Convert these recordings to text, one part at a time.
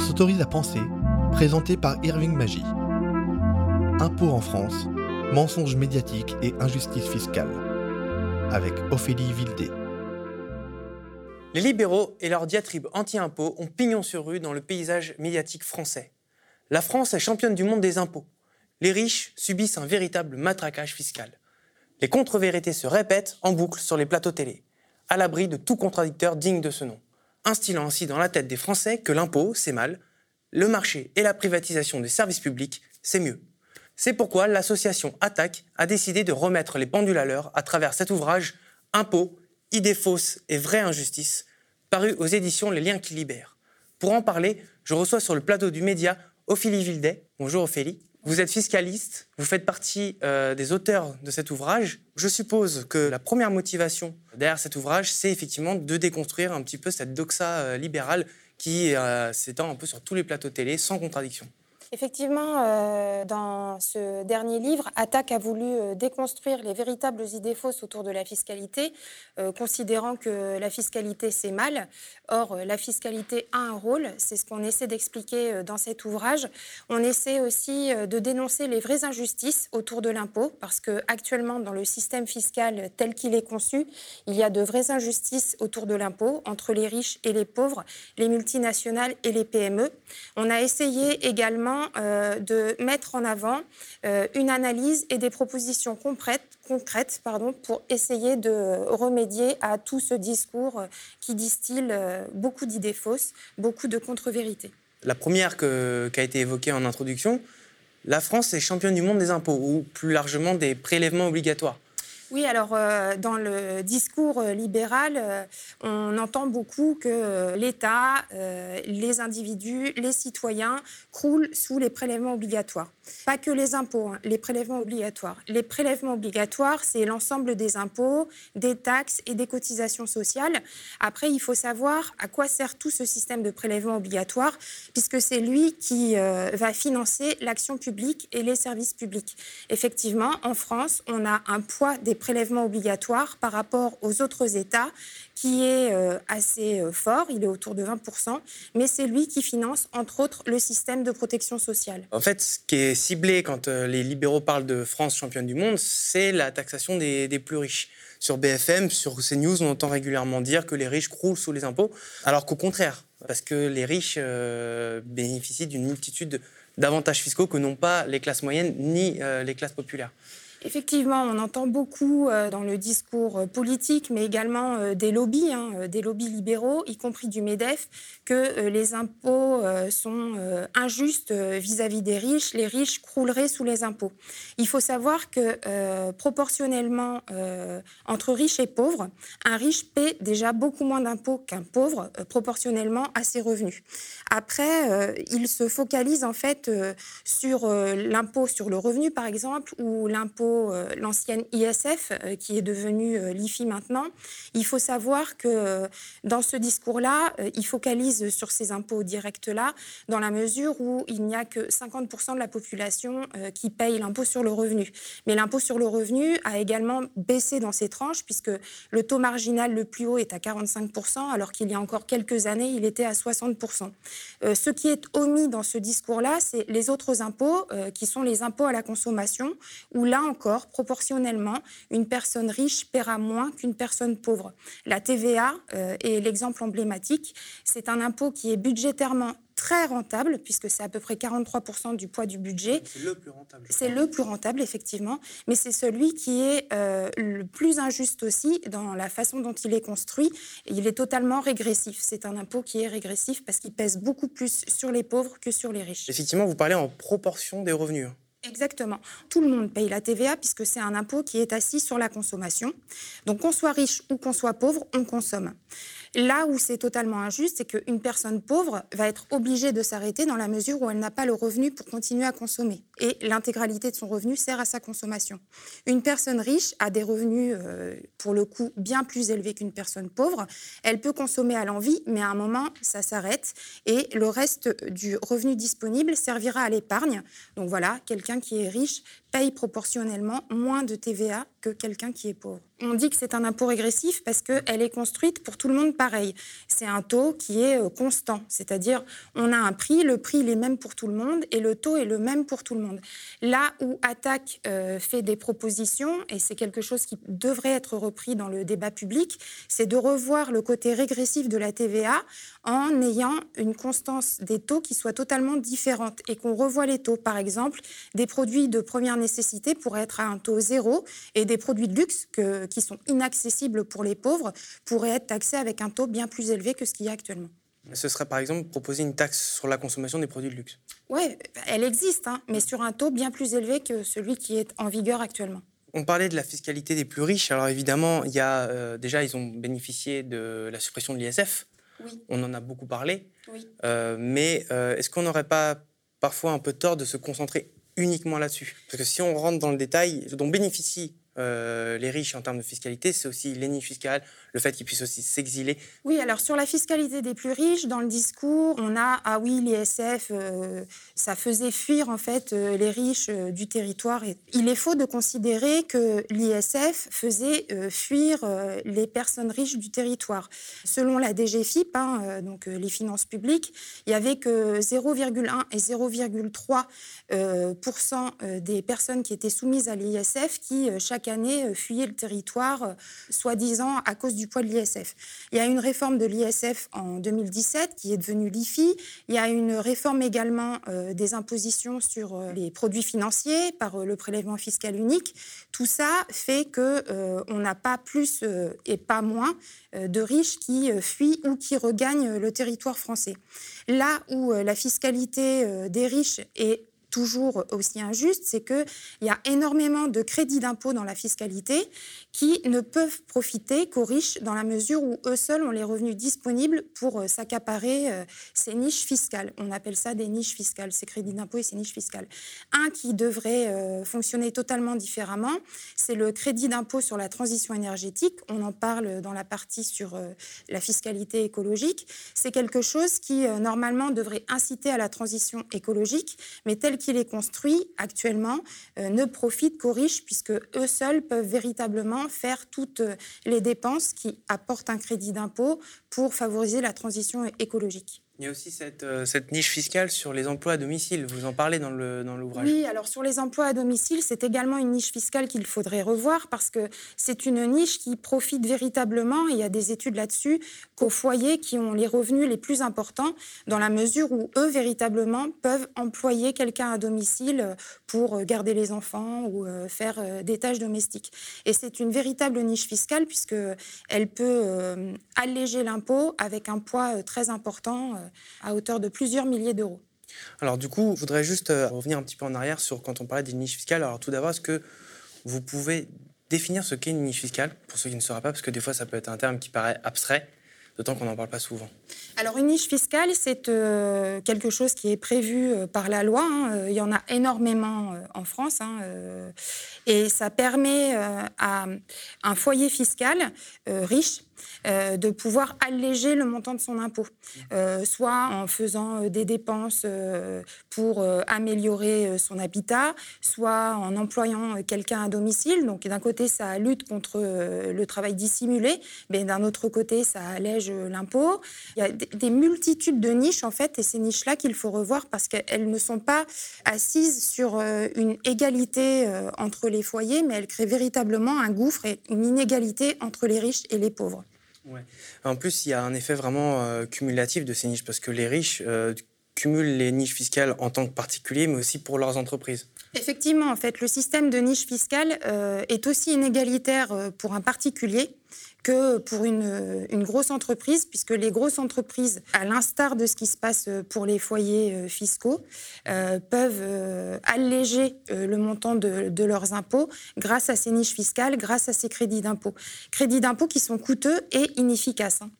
s'autorise à penser, présenté par Irving Magie. Impôts en France, mensonges médiatiques et injustice fiscale. Avec Ophélie Vildé. Les libéraux et leurs diatribes anti-impôts ont pignon sur rue dans le paysage médiatique français. La France est championne du monde des impôts. Les riches subissent un véritable matraquage fiscal. Les contre-vérités se répètent en boucle sur les plateaux télé, à l'abri de tout contradicteur digne de ce nom, instillant ainsi dans la tête des Français que l'impôt, c'est mal, le marché et la privatisation des services publics, c'est mieux. C'est pourquoi l'association Attaque a décidé de remettre les pendules à l'heure à travers cet ouvrage Impôts, idées fausses et vraies injustices, paru aux éditions Les Liens qui libèrent. Pour en parler, je reçois sur le plateau du média Ophélie Vildet. Bonjour Ophélie. Vous êtes fiscaliste, vous faites partie euh, des auteurs de cet ouvrage. Je suppose que la première motivation derrière cet ouvrage, c'est effectivement de déconstruire un petit peu cette doxa euh, libérale qui euh, s'étend un peu sur tous les plateaux télé sans contradiction. Effectivement, euh, dans ce dernier livre, Attaque a voulu euh, déconstruire les véritables idées fausses autour de la fiscalité, euh, considérant que la fiscalité, c'est mal. Or, la fiscalité a un rôle, c'est ce qu'on essaie d'expliquer dans cet ouvrage. On essaie aussi de dénoncer les vraies injustices autour de l'impôt, parce que actuellement, dans le système fiscal tel qu'il est conçu, il y a de vraies injustices autour de l'impôt, entre les riches et les pauvres, les multinationales et les PME. On a essayé également euh, de mettre en avant euh, une analyse et des propositions concrètes, concrètes pardon, pour essayer de remédier à tout ce discours qui distille euh, beaucoup d'idées fausses, beaucoup de contre-vérités. La première qui a été évoquée en introduction, la France est championne du monde des impôts, ou plus largement des prélèvements obligatoires. Oui, alors euh, dans le discours euh, libéral, euh, on entend beaucoup que l'État, les individus, les citoyens croulent sous les prélèvements obligatoires. Pas que les impôts, hein, les prélèvements obligatoires. Les prélèvements obligatoires, c'est l'ensemble des impôts, des taxes et des cotisations sociales. Après, il faut savoir à quoi sert tout ce système de prélèvements obligatoires, puisque c'est lui qui va financer l'action publique et les services publics. Effectivement, en France, on a un poids des prélèvements obligatoires par rapport aux autres États qui est euh, assez euh, fort, il est autour de 20%, mais c'est lui qui finance, entre autres, le système de protection sociale. En fait, ce qui est ciblé quand euh, les libéraux parlent de France championne du monde, c'est la taxation des, des, plus riches. Sur BFM, sur CNews, on entend régulièrement dire que les riches croulent sous les impôts, alors qu'au contraire, parce que les riches bénéficient d'une multitude d'avantages fiscaux que n'ont pas les classes moyennes ni les classes populaires. Effectivement, on entend beaucoup euh, dans le discours euh, politique, mais également euh, des lobbies, hein, des lobbies libéraux, y compris du MEDEF, que les impôts sont injustes vis-à-vis des riches. Les riches crouleraient sous les impôts. Il faut savoir que proportionnellement entre riches et pauvres, un riche paie déjà beaucoup moins d'impôts qu'un pauvre proportionnellement à ses revenus. Après, il se focalise en fait sur l'impôt sur le revenu, par exemple, ou l'impôt euh, l'ancienne ISF, euh, qui est devenue euh, l'IFI maintenant, il faut savoir que dans ce discours-là, il focalise sur ces impôts directs-là, dans la mesure où il n'y a que 50% de la population qui paye l'impôt sur le revenu. Mais l'impôt sur le revenu a également baissé dans ces tranches, puisque le taux marginal le plus haut est à 45%, alors qu'il y a encore quelques années, il était à 60%. ce qui est omis dans ce discours-là, c'est les autres impôts, qui sont les impôts à la consommation, où là encore, proportionnellement, une personne riche paiera moins qu'une personne pauvre. La TVA euh, est l'exemple emblématique. C'est un impôt qui est budgétairement très rentable, puisque c'est à peu près 43% du poids du budget. C'est le plus rentable. C'est le plus rentable, effectivement, mais c'est celui qui est euh, le plus injuste aussi dans la façon dont il est construit. Il est totalement régressif. C'est un impôt qui est régressif parce qu'il pèse beaucoup plus sur les pauvres que sur les riches. Effectivement, vous parlez en proportion des revenus. Exactement. Tout le monde paye la TVA puisque c'est un impôt qui est assis sur la consommation. Donc qu'on soit riche ou qu'on soit pauvre, on consomme. Là où c'est totalement injuste, c'est qu'une personne pauvre va être obligée de s'arrêter dans la mesure où elle n'a pas le revenu pour continuer à consommer. Et l'intégralité de son revenu sert à sa consommation. Une personne riche a des revenus, euh, pour le coup, bien plus élevés qu'une personne pauvre. Elle peut consommer à l'envie, mais à un moment, ça s'arrête. Et le reste du revenu disponible servira à l'épargne. Donc voilà, quelqu'un qui est riche paye proportionnellement moins de TVA que quelqu'un qui est pauvre. On dit que c'est un impôt régressif parce qu'elle est construite pour tout le monde pareil. C'est un taux qui est euh, constant, c'est-à-dire on a un prix, le prix il est même pour tout le monde et le taux est le même pour tout le monde. Là où Attac euh, fait des propositions, et c'est quelque chose qui devrait être repris dans le débat public, c'est de revoir le côté régressif de la TVA en ayant une constance des taux qui soit totalement différente et qu'on revoie les taux. Par exemple, des produits de première nécessité pourraient être à un taux zéro et des produits de luxe qui sont inaccessibles pour les pauvres pourraient être taxés avec un taux bien plus élevé que ce qu'il y a actuellement. Ce serait par exemple proposer une taxe sur la consommation des produits de luxe. Oui, elle existe, hein, mais sur un taux bien plus élevé que celui qui est en vigueur actuellement. On parlait de la fiscalité des plus riches. Alors évidemment, il y a, euh, déjà, ils ont bénéficié de la suppression de l'ISF. Oui. On en a beaucoup parlé. Oui. Euh, mais euh, est-ce qu'on n'aurait pas parfois un peu tort de se concentrer uniquement là-dessus. Parce que si on rentre dans le détail, dont bénéficient euh, les riches en termes de fiscalité, c'est aussi les niches le fait qu'ils puissent aussi s'exiler. Oui, alors sur la fiscalité des plus riches, dans le discours, on a ah oui l'ISF, euh, ça faisait fuir en fait euh, les riches du territoire. Il est faux de considérer que l'ISF faisait fuir les personnes riches du territoire. Selon la DGFIP, hein, donc les finances publiques, il y avait que 0,1 et 0,3 des personnes qui étaient soumises à l'ISF qui chaque année fuyaient le territoire, soi-disant à cause du poids de l'ISF. Il y a une réforme de l'ISF en 2017 qui est devenue l'IFI. Il y a une réforme également euh, des impositions sur euh, les produits financiers par euh, le prélèvement fiscal unique. Tout ça fait que on n'a pas plus et pas moins de riches qui fuient ou qui regagnent le territoire français. Là où la fiscalité des riches est toujours aussi injuste, c'est qu'il y a énormément de crédits d'impôt dans la fiscalité qui ne peuvent profiter qu'aux riches dans la mesure où eux seuls ont les revenus disponibles pour euh, s'accaparer euh, ces niches fiscales. On appelle ça des niches fiscales, ces crédits d'impôt et ces niches fiscales. Un qui devrait euh, fonctionner totalement différemment, c'est le crédit d'impôt sur la transition énergétique. On en parle dans la partie sur la fiscalité écologique. C'est quelque chose qui, normalement, devrait inciter à la transition écologique, mais tel qu'il est construit actuellement, ne profite qu'aux riches, puisque eux seuls peuvent véritablement faire toutes les dépenses qui apportent un crédit d'impôt pour favoriser la transition écologique. Il y a aussi cette, euh, cette, niche fiscale sur les emplois à domicile. Vous en parlez dans l'ouvrage. oui, alors sur les emplois à domicile, c'est également une niche fiscale qu'il faudrait revoir parce que c'est une niche qui profite véritablement, il y a des études là-dessus, qu'aux foyers qui ont les revenus les plus importants, dans la mesure où eux, véritablement, peuvent employer quelqu'un à domicile pour garder les enfants ou euh, faire euh, des tâches domestiques. Et c'est une véritable niche fiscale puisqu'elle peut alléger l'impôt avec un poids très important à hauteur de plusieurs milliers d'euros. Alors du coup, je voudrais juste euh, revenir un petit peu en arrière sur quand on parlait des niches fiscales. Alors tout d'abord, est-ce que vous pouvez définir ce qu'est une niche fiscale, pour ceux qui ne sauraient pas, parce que des fois ça peut être un terme qui paraît abstrait, d'autant qu'on n'en parle pas souvent. Alors une niche fiscale, c'est euh, quelque chose qui est prévu euh, par la loi. Hein. Il y en a énormément en France. Hein, et ça permet à un foyer fiscal riche euh, de pouvoir alléger le montant de son impôt, euh, soit en faisant euh, des dépenses pour améliorer son habitat, soit en employant quelqu'un à domicile. Donc d'un côté, ça lutte contre le travail dissimulé, mais d'un autre côté, ça allège l'impôt. Il y a des multitudes de niches, en fait, et ces niches-là qu'il faut revoir parce qu'elles ne sont pas assises sur une égalité entre les foyers, mais elles créent véritablement un gouffre et une inégalité entre les riches et les pauvres. En plus, il y a un effet vraiment euh, cumulatif de ces niches parce que les riches euh, cumulent les niches fiscales en tant que particuliers, mais aussi pour leurs entreprises. Effectivement, en fait, le système de niche fiscale euh, est aussi inégalitaire pour un particulier que pour une, grosse entreprise, puisque les grosses entreprises, à l'instar de ce qui se passe pour les foyers euh, fiscaux, euh, peuvent euh, alléger le montant de, leurs impôts grâce à ces niches fiscales, grâce à ces crédits d'impôt. Crédits d'impôt qui sont coûteux et inefficaces. Hein.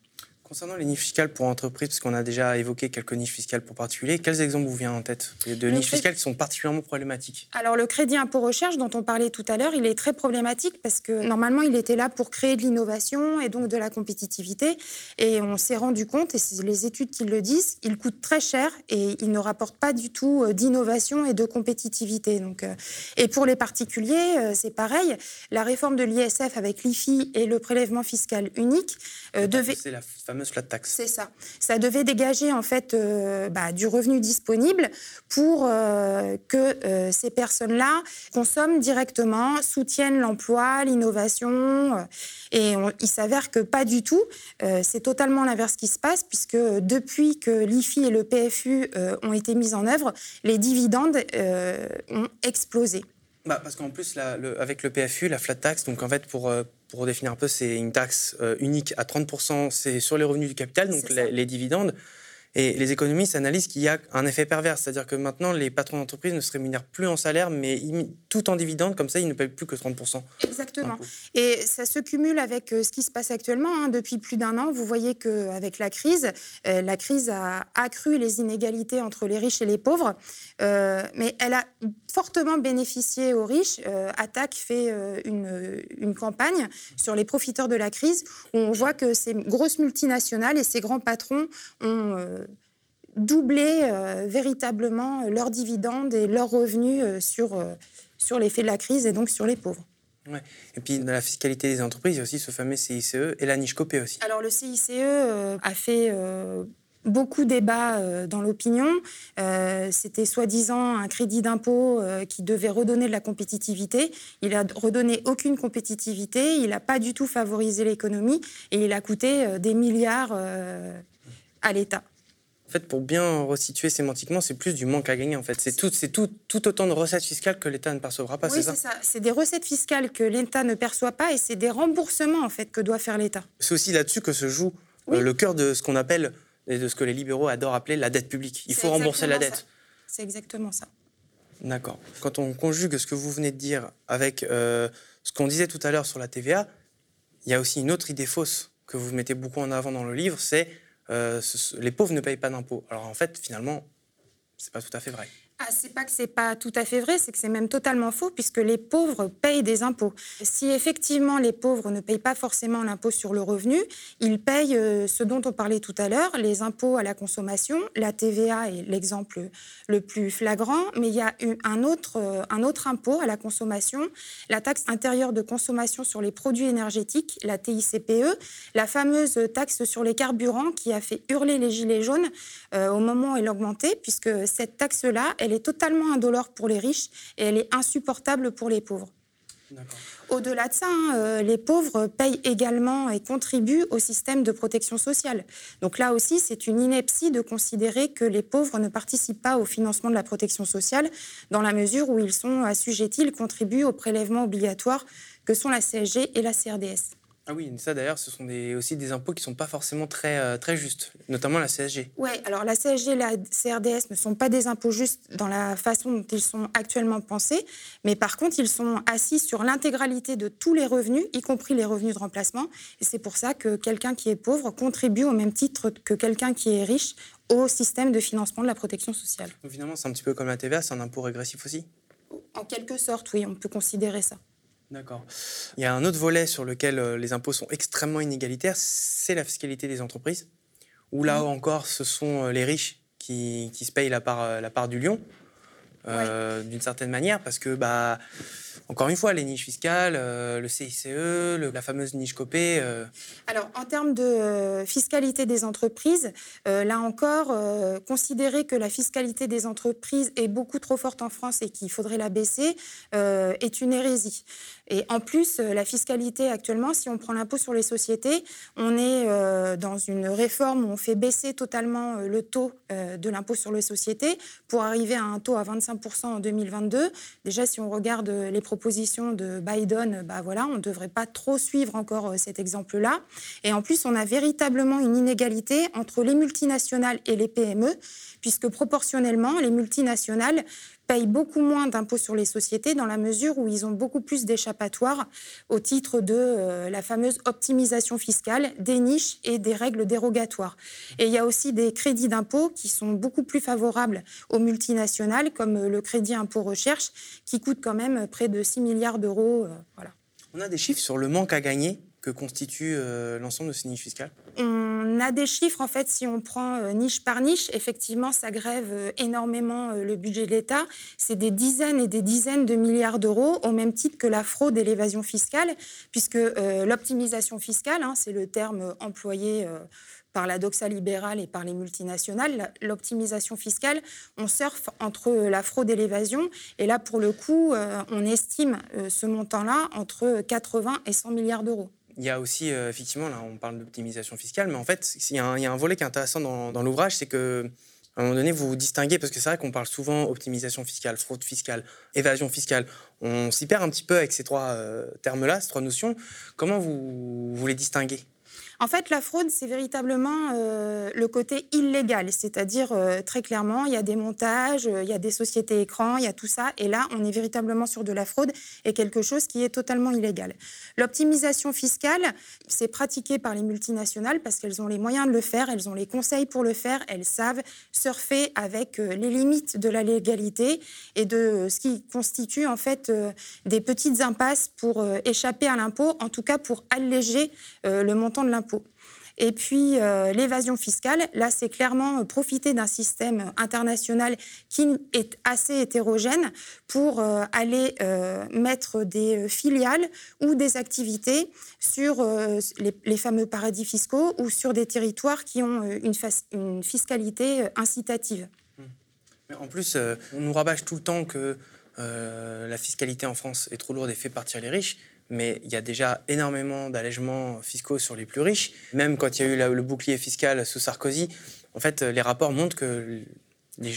Concernant les niches fiscales pour entreprises, parce qu'on a déjà évoqué quelques niches fiscales pour particuliers, quels exemples vous viennent en tête de niches fiscales qui sont particulièrement problématiques? Alors le crédit impôt recherche dont on parlait tout à l'heure, il est très problématique parce que normalement il était là pour créer de l'innovation et donc de la compétitivité. Et on s'est rendu compte, et c'est les études qui le disent, il coûte très cher et il ne rapporte pas du tout euh, d'innovation et de compétitivité. Donc, euh, et pour les particuliers, euh, c'est pareil. La réforme de l'ISF avec l'IFI et le prélèvement fiscal unique devait... C'est la fameuse flat tax. C'est ça. Ça devait dégager en fait bah, du revenu disponible pour que ces personnes-là consomment directement, soutiennent l'emploi, l'innovation. et il s'avère que pas du tout. c'est totalement l'inverse qui se passe puisque depuis que l'IFI et le PFU ont été mis en œuvre, les dividendes ont explosé. Bah, parce qu'en plus, avec le PFU, la flat tax, donc en fait, pour, euh, pour définir un peu, c'est une taxe euh, unique à 30%, c'est sur les revenus du capital, donc les, dividendes. Et les économistes analysent qu'il y a un effet pervers, c'est-à-dire que maintenant, les patrons d'entreprise ne se rémunèrent plus en salaire, mais tout en dividendes, comme ça, ils ne payent plus que 30%. Exactement. Et ça se cumule avec euh, ce qui se passe actuellement. Hein. Depuis plus d'un an, vous voyez qu'avec la crise, euh, la crise a accru les inégalités entre les riches et les pauvres, euh, mais elle a fortement bénéficié aux riches. Attaque fait une, une campagne sur les profiteurs de la crise, où on voit que ces grosses multinationales et ces grands patrons ont doubler euh, véritablement leurs dividendes et leurs revenus euh, sur, euh, sur l'effet de la crise et donc sur les pauvres. Ouais. Et puis dans la fiscalité des entreprises, il y a aussi ce fameux CICE et la niche copée aussi. Alors le CICE a fait beaucoup débat dans l'opinion. C'était soi-disant un crédit d'impôt qui devait redonner de la compétitivité. Il a redonné aucune compétitivité, il n'a pas du tout favorisé l'économie et il a coûté des milliards à l'État. En fait, pour bien resituer sémantiquement, c'est plus du manque à gagner. En fait, c'est tout, c'est tout, tout autant de recettes fiscales que l'État ne percevra pas. Oui, c'est ça. C'est des recettes fiscales que l'État ne perçoit pas et c'est des remboursements en fait que doit faire l'État. C'est aussi là-dessus que se joue euh, le cœur de ce qu'on appelle et de ce que les libéraux adorent appeler la dette publique. Il faut rembourser la dette. C'est exactement ça. D'accord. Quand on conjugue ce que vous venez de dire avec euh, ce qu'on disait tout à l'heure sur la TVA, il y a aussi une autre idée fausse que vous mettez beaucoup en avant dans le livre, c'est euh, les pauvres ne payent pas d'impôts. Alors en fait, finalement, c'est pas tout à fait vrai. Ah, c'est pas que c'est pas tout à fait vrai, c'est que c'est même totalement faux puisque les pauvres payent des impôts. Si effectivement les pauvres ne payent pas forcément l'impôt sur le revenu, ils payent euh, ce dont on parlait tout à l'heure, les impôts à la consommation. La TVA est l'exemple le plus flagrant, mais il y a un autre, euh, un autre impôt à la consommation, la taxe intérieure de consommation sur les produits énergétiques, la TICPE, la fameuse taxe sur les carburants qui a fait hurler les gilets jaunes euh, au moment où elle augmentait, puisque cette taxe-là, elle elle est totalement indolore pour les riches et elle est insupportable pour les pauvres. Au-delà de ça, hein, euh, les pauvres payent également et contribuent au système de protection sociale. Donc là aussi, c'est une ineptie de considérer que les pauvres ne participent pas au financement de la protection sociale, dans la mesure où ils sont assujettis, ils contribuent aux prélèvements obligatoires que sont la CSG et la CRDS. Ah oui, ça d'ailleurs, ce sont aussi des impôts qui ne sont pas forcément très, euh, très justes, notamment la CSG. Oui, alors la CSG et la CRDS ne sont pas des impôts justes dans la façon dont ils sont actuellement pensés, mais par contre, ils sont assis sur l'intégralité de tous les revenus, y compris les revenus de remplacement. Et c'est pour ça que quelqu'un qui est pauvre contribue au même titre que quelqu'un qui est riche au système de financement de la protection sociale. Donc, finalement, c'est un petit peu comme la TVA, c'est un impôt régressif aussi? En quelque sorte, oui, on peut considérer ça. D'accord. Il y a un autre volet sur lequel euh, les impôts sont extrêmement inégalitaires, c'est la fiscalité des entreprises, où là encore, ce sont euh, les riches qui, qui se payent la part, euh, la part du lion, d'une certaine manière, parce que bah, encore une fois, les niches fiscales, euh, le CICE, la fameuse niche copée. Euh. Alors, en termes de fiscalité des entreprises, là encore, considérer que la fiscalité des entreprises est beaucoup trop forte en France et qu'il faudrait la baisser est une hérésie. Et en plus, la fiscalité actuellement, si on prend l'impôt sur les sociétés, on est dans une réforme où on fait baisser totalement le taux de l'impôt sur les sociétés pour arriver à un taux à 25% en 2022. Déjà, si on regarde les propositions position de Biden, bah voilà, on ne devrait pas trop suivre encore euh, cet exemple-là. Et en plus, on a véritablement une inégalité entre les multinationales et les PME, puisque proportionnellement, les multinationales payent beaucoup moins d'impôts sur les sociétés dans la mesure où ils ont beaucoup plus d'échappatoires au titre de euh, la fameuse optimisation fiscale, des niches et des règles dérogatoires. Et il y a aussi des crédits d'impôt qui sont beaucoup plus favorables aux multinationales, comme le crédit impôt recherche, qui coûte quand même près de 6 milliards d'euros. voilà. On a des chiffres sur le manque à gagner que constitue euh, l'ensemble de ces niches fiscales? On a des chiffres, en fait, si on prend euh, niche par niche, effectivement, ça grève euh, énormément le budget de l'État. C'est des dizaines et des dizaines de milliards d'euros, au même titre que la fraude et l'évasion fiscale, puisque l'optimisation fiscale, hein, c'est le terme employé par la doxa libérale et par les multinationales, l'optimisation fiscale, on surfe entre la fraude et l'évasion. Et là, pour le coup, on estime ce montant-là entre 80 et 100 milliards d'euros il y a aussi, euh, effectivement, là, on parle d'optimisation fiscale, mais en fait, il y, a un, volet qui est intéressant dans, l'ouvrage, c'est que un moment donné, vous vous distinguez, parce que c'est vrai qu'on parle souvent optimisation fiscale, fraude fiscale, évasion fiscale. On s'y perd un petit peu avec ces trois euh, termes-là, ces trois notions. Comment vous, vous les distinguez? En fait, la fraude, c'est véritablement euh, le côté illégal, c'est-à-dire euh, très clairement, il y a des montages, euh, il y a des sociétés écrans, il y a tout ça, et là, on est véritablement sur de la fraude et quelque chose qui est totalement illégal. L'optimisation fiscale, c'est pratiqué par les multinationales parce qu'elles ont les moyens de le faire, elles ont les conseils pour le faire, elles savent surfer avec les limites de la légalité et de ce qui constitue en fait des petites impasses pour échapper à l'impôt, en tout cas pour alléger le montant de l'impôt. Et puis euh, l'évasion fiscale, là c'est clairement euh, profiter d'un système international qui est assez hétérogène pour euh, aller mettre des filiales ou des activités sur les, fameux paradis fiscaux ou sur des territoires qui ont une, fiscalité incitative. Mais en plus, on nous rabâche tout le temps que la fiscalité en France est trop lourde et fait partir les riches mais il y a déjà énormément d'allègements fiscaux sur les plus riches. Même quand il y a eu le bouclier fiscal sous Sarkozy, en fait, les rapports montrent que les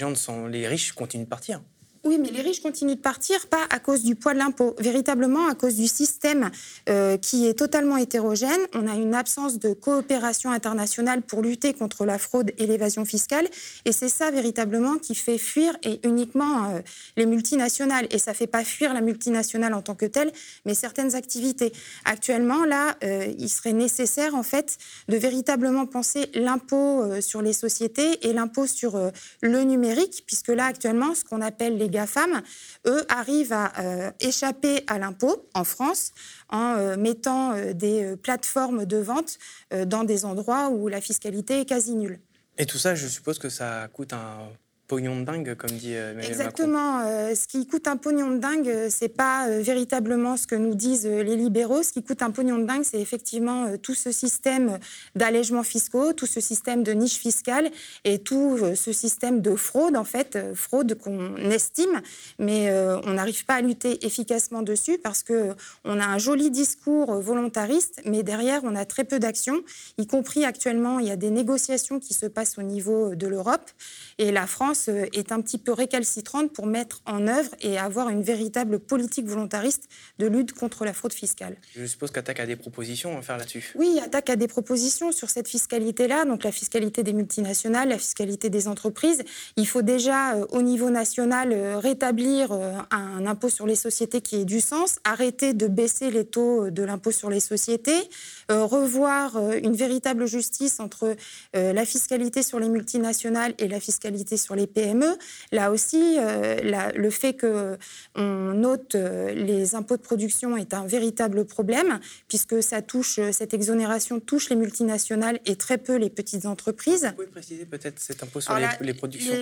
les riches continuent de partir. Oui, mais les riches continuent de partir, pas à cause du poids de l'impôt, véritablement à cause du système euh, qui est totalement hétérogène. On a une absence de coopération internationale pour lutter contre la fraude et l'évasion fiscale. Et c'est ça véritablement qui fait fuir et uniquement euh, les multinationales. Et ça ne fait pas fuir la multinationale en tant que telle, mais certaines activités. Actuellement, là, euh, il serait nécessaire en fait de véritablement penser l'impôt sur les sociétés et l'impôt sur le numérique, puisque là, actuellement, ce qu'on appelle les GAFAM, eux, arrivent à euh, échapper à l'impôt en France en euh, mettant euh, des plateformes de vente dans des endroits où la fiscalité est quasi nulle. Et tout ça, je suppose que ça coûte un pognon de dingue, comme dit euh, Exactement. Euh, ce qui coûte un pognon de dingue, euh, c'est pas véritablement ce que nous disent les libéraux. Ce qui coûte un pognon de dingue, c'est effectivement tout ce système d'allègements fiscaux, tout ce système de niche fiscale et tout ce système de fraude, en fait, fraude qu'on estime, mais on n'arrive pas à lutter efficacement dessus parce que on a un joli discours volontariste, mais derrière, on a très peu d'actions, y compris actuellement, il y a des négociations qui se passent au niveau de l'Europe et la France euh, est un petit peu récalcitrante pour mettre en œuvre et avoir une véritable politique volontariste de lutte contre la fraude fiscale. Je suppose qu'Attaque a des propositions à faire là-dessus. Oui, Attaque a des propositions sur cette fiscalité-là, donc la fiscalité des multinationales, la fiscalité des entreprises. Il faut déjà, euh, au niveau national, euh, rétablir un impôt sur les sociétés qui ait du sens, arrêter de baisser les taux de l'impôt sur les sociétés, revoir une véritable justice entre la fiscalité sur les multinationales et la fiscalité sur les PME. Là aussi, euh, le fait qu'on note euh, les impôts de production est un véritable problème, puisque ça touche, euh, cette exonération touche les multinationales et très peu les petites entreprises. Vous pouvez préciser peut-être cet impôt sur les, productions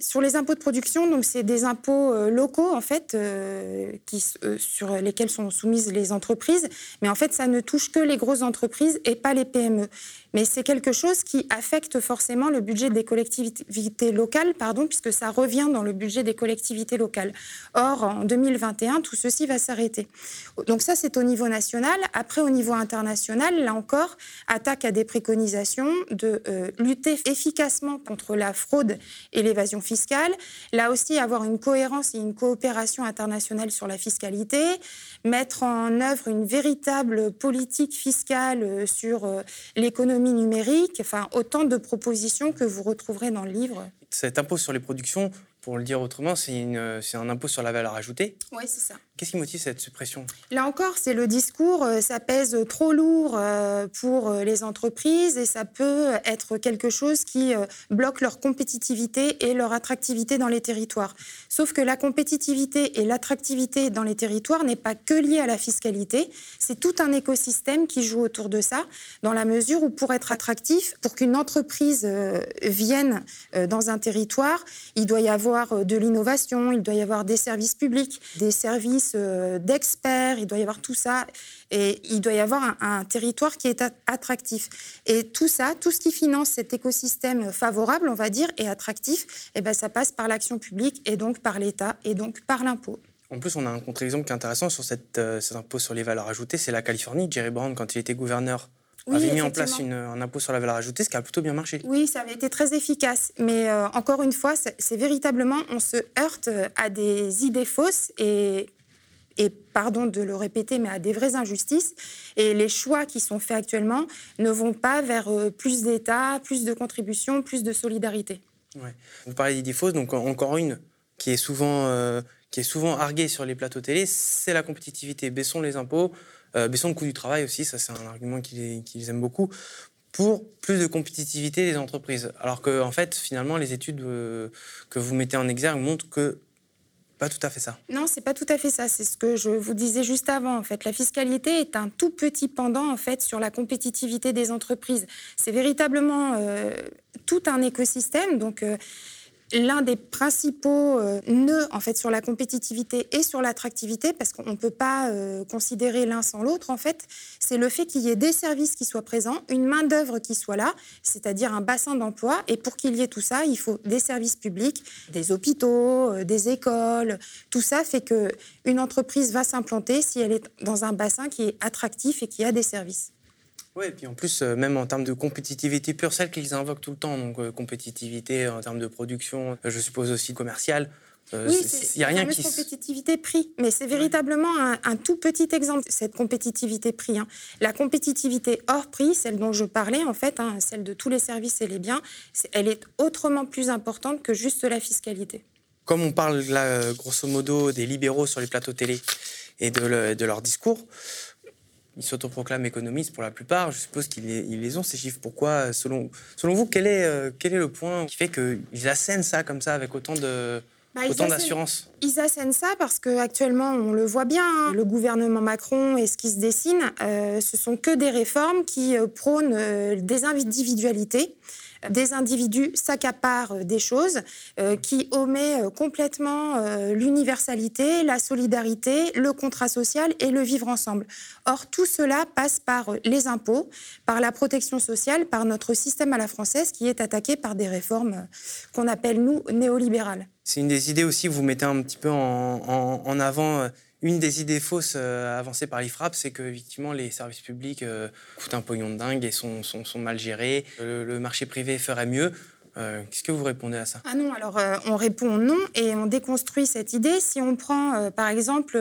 Sur les impôts de production, donc c'est des impôts locaux, en fait, qui, sur lesquels sont soumises les entreprises, mais en fait, ça ne touche que les grosses entreprises et pas les PME. Mais c'est quelque chose qui affecte forcément le budget des collectivités locales, puisque ça revient dans le budget des collectivités locales. Or, en 2021, tout ceci va s'arrêter. Donc ça, c'est au niveau national. Après, au niveau international, là encore, attaque à des préconisations de euh, lutter efficacement contre la fraude et l'évasion fiscale. Là aussi, avoir une cohérence et une coopération internationale sur la fiscalité, mettre en œuvre une véritable politique fiscale euh, sur euh, l'économie numérique, enfin autant de propositions que vous retrouverez dans le livre. Cet impôt sur les productions, pour le dire autrement, c'est un impôt sur la valeur ajoutée. Oui, c'est ça. Qu'est-ce qui motive cette suppression? Là encore, c'est le discours, euh, ça pèse trop lourd euh, pour euh, les entreprises et ça peut être quelque chose qui bloque leur compétitivité et leur attractivité dans les territoires. Sauf que la compétitivité et l'attractivité dans les territoires n'est pas que liée à la fiscalité, c'est tout un écosystème qui joue autour de ça, dans la mesure où pour être attractif, pour qu'une entreprise vienne dans un territoire, il doit y avoir de l'innovation, il doit y avoir des services publics, des services euh, d'experts, il doit y avoir tout ça. Et il doit y avoir un, territoire qui est attractif. Et tout ça, tout ce qui finance cet écosystème favorable, on va dire, et attractif, eh ben, ça passe par l'action publique et donc par l'État et donc par l'impôt. En plus, on a un contre-exemple qui est intéressant sur cette, euh, cet impôt sur les valeurs ajoutées, c'est la Californie. Jerry Brown, quand il était gouverneur, avait mis en place un impôt sur la valeur ajoutée, ce qui a plutôt bien marché. Oui, ça avait été très efficace. Mais euh, encore une fois, c'est véritablement, on se heurte à des idées fausses et et pardon de le répéter, mais à des vraies injustices. Et les choix qui sont faits actuellement ne vont pas vers euh, plus d'État, plus de contributions, plus de solidarité. Vous parlez d'idées fausses, donc encore une qui est souvent, euh, qui est souvent arguée sur les plateaux télé, c'est la compétitivité. Baissons les impôts, euh, baissons le coût du travail aussi, ça c'est un argument qu'ils aiment beaucoup, pour plus de compétitivité des entreprises. Alors que, en fait, finalement, les études que vous mettez en exergue montrent que pas tout à fait ça. Non, c'est pas tout à fait ça. C'est ce que je vous disais juste avant. En fait, la fiscalité est un tout petit pendant en fait sur la compétitivité des entreprises. C'est véritablement euh, tout un écosystème. Donc euh, l'un des principaux euh, nœuds en fait sur la compétitivité et sur l'attractivité, parce qu'on ne peut pas euh, considérer l'un sans l'autre, en fait, c'est le fait qu'il y ait des services qui soient présents, une main d'œuvre qui soit là, c'est-à-dire un bassin d'emploi. Et pour qu'il y ait tout ça, il faut des services publics, des hôpitaux, euh, des écoles. Tout ça fait que une entreprise va s'implanter si elle est dans un bassin qui est attractif et qui a des services. Oui, et puis en plus, euh, même en termes de compétitivité pure, celle qu'ils invoquent tout le temps, donc euh, compétitivité en termes de production, euh, je suppose aussi commerciale. oui, il n'y a rien qui. compétitivité prix, mais c'est véritablement un, tout petit exemple, cette compétitivité prix. Hein. La compétitivité hors prix, celle dont je parlais, en fait, hein, celle de tous les services et les biens, elle est autrement plus importante que juste la fiscalité. Comme on parle là, grosso modo, des libéraux sur les plateaux télé et de, de leur discours, ils s'autoproclament économistes pour la plupart. Je suppose qu'ils les, ont, ces chiffres. Pourquoi, selon, selon vous, quel est, euh, quel est le point qui fait qu'ils assènent ça comme ça avec autant de... Bah, autant d'assurance? Ils assènent ça parce qu'actuellement, on le voit bien, hein. le gouvernement Macron et ce qui se dessine, euh, ce sont que des réformes qui euh, prônent des individualités des individus s'accaparent euh, des choses, euh, qui omet euh, complètement l'universalité, la solidarité, le contrat social et le vivre ensemble. Or, tout cela passe par les impôts, par la protection sociale, par notre système à la française qui est attaqué par des réformes qu'on appelle, nous, néolibérales. C'est une des idées aussi, vous mettez un petit peu en avant une des idées fausses euh, avancées par l'IFRAP, c'est que effectivement les services publics euh, coûtent un pognon de dingue et sont, mal gérés. le, marché privé ferait mieux. Euh, qu'est-ce que vous répondez à ça? Ah non, alors euh, on répond non et on déconstruit cette idée si on prend euh, par exemple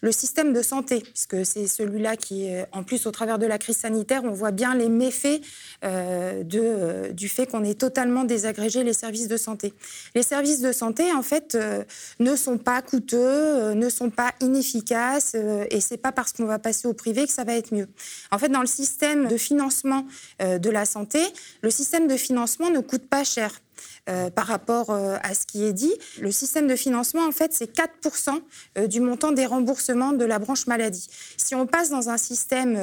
le système de santé, puisque c'est celui-là qui, en plus au travers de la crise sanitaire, on voit bien les méfaits du fait qu'on ait totalement désagrégé les services de santé. Les services de santé, en fait, ne sont pas coûteux, ne sont pas inefficaces et c'est pas parce qu'on va passer au privé que ça va être mieux. En fait, dans le système de financement de la santé, le système de financement ne coûte pas cher euh, par rapport euh, à ce qui est dit. Le système de financement, en fait, c'est 4% euh, du montant des remboursements de la branche maladie. Si on passe dans un système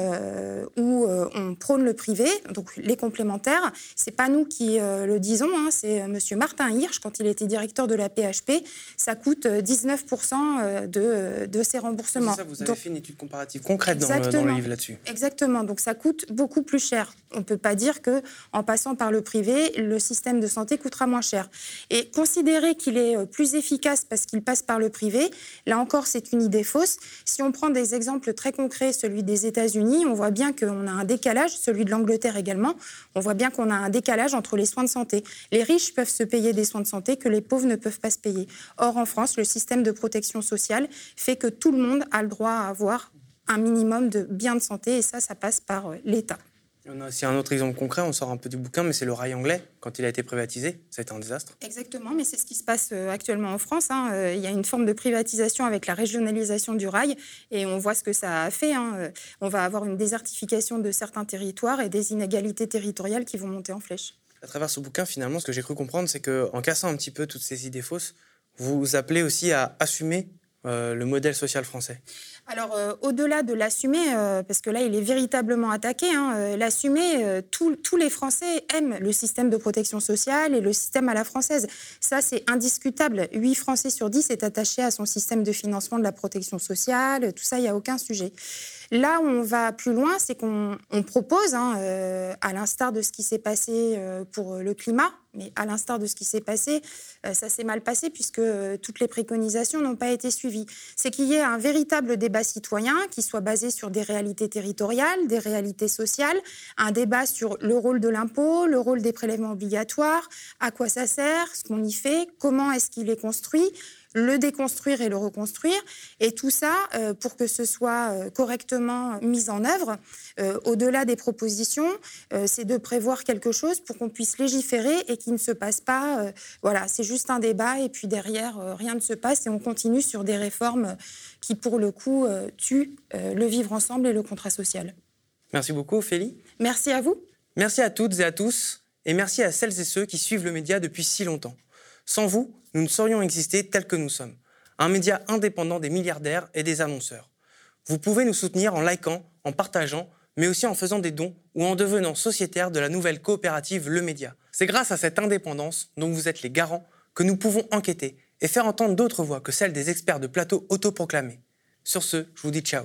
où on prône le privé, donc les complémentaires, c'est pas nous qui le disons, hein, c'est Monsieur Martin Hirsch, quand il était directeur de la PHP, ça coûte 19% de, de ces remboursements. Ça, vous avez fait une étude comparative concrète dans le, dans le, livre là-dessus. Exactement, donc ça coûte beaucoup plus cher. On ne peut pas dire que en passant par le privé, le système de santé moins cher. Et considérer qu'il est euh, plus efficace parce qu'il passe par le privé, là encore, c'est une idée fausse. Si on prend des exemples très concrets, celui des États-Unis, on voit bien qu'on a un décalage, celui de l'Angleterre également, on voit bien qu'on a un décalage entre les soins de santé. Les riches peuvent se payer des soins de santé que les pauvres ne peuvent pas se payer. Or, en France, le système de protection sociale fait que tout le monde a le droit à avoir un minimum de biens de santé et ça, ça passe par euh, l'État. On a aussi un autre exemple concret, on sort un peu du bouquin, mais c'est le rail anglais. Quand il a été privatisé, ça a été un désastre. Exactement, mais c'est ce qui se passe euh, actuellement en France. Hein. Euh, il y a une forme de privatisation avec la régionalisation du rail et on voit ce que ça a fait. Hein. Euh, on va avoir une désertification de certains territoires et des inégalités territoriales qui vont monter en flèche. À travers ce bouquin, finalement, ce que j'ai cru comprendre, c'est qu'en cassant un petit peu toutes ces idées fausses, vous appelez aussi à assumer le modèle social français alors, euh, au-delà de l'assumer, euh, parce que là, il est véritablement attaqué, hein, euh, l'assumer, tous les Français aiment le système de protection sociale et le système à la française. Ça, c'est indiscutable. 8 Français sur 10 est attaché à son système de financement de la protection sociale. Tout ça, il n'y a aucun sujet. Là où on va plus loin, c'est qu'on propose, hein, euh, à l'instar de ce qui s'est passé euh, pour le climat, mais à l'instar de ce qui s'est passé, euh, ça s'est mal passé puisque toutes les préconisations n'ont pas été suivies. C'est qu'il y ait un véritable débat citoyen qui soit basé sur des réalités territoriales, des réalités sociales, un débat sur le rôle de l'impôt, le rôle des prélèvements obligatoires, à quoi ça sert, ce qu'on y fait, comment est-ce qu'il est construit, le déconstruire et le reconstruire. Et tout ça, euh, pour que ce soit euh, correctement mis en œuvre, euh, au-delà des propositions, c'est de prévoir quelque chose pour qu'on puisse légiférer et qu'il ne se passe pas. voilà, c'est juste un débat et puis derrière, rien ne se passe et on continue sur des réformes qui, pour le coup, tuent le vivre ensemble et le contrat social. Merci beaucoup, Ophélie. Merci à vous. Merci à toutes et à tous. Et merci à celles et ceux qui suivent le média depuis si longtemps. Sans vous, nous ne saurions exister tels que nous sommes. Un média indépendant des milliardaires et des annonceurs. Vous pouvez nous soutenir en likant, en partageant, mais aussi en faisant des dons ou en devenant sociétaire de la nouvelle coopérative Le Média. C'est grâce à cette indépendance dont vous êtes les garants que nous pouvons enquêter et faire entendre d'autres voix que celles des experts de plateau autoproclamés. Sur ce, je vous dis ciao.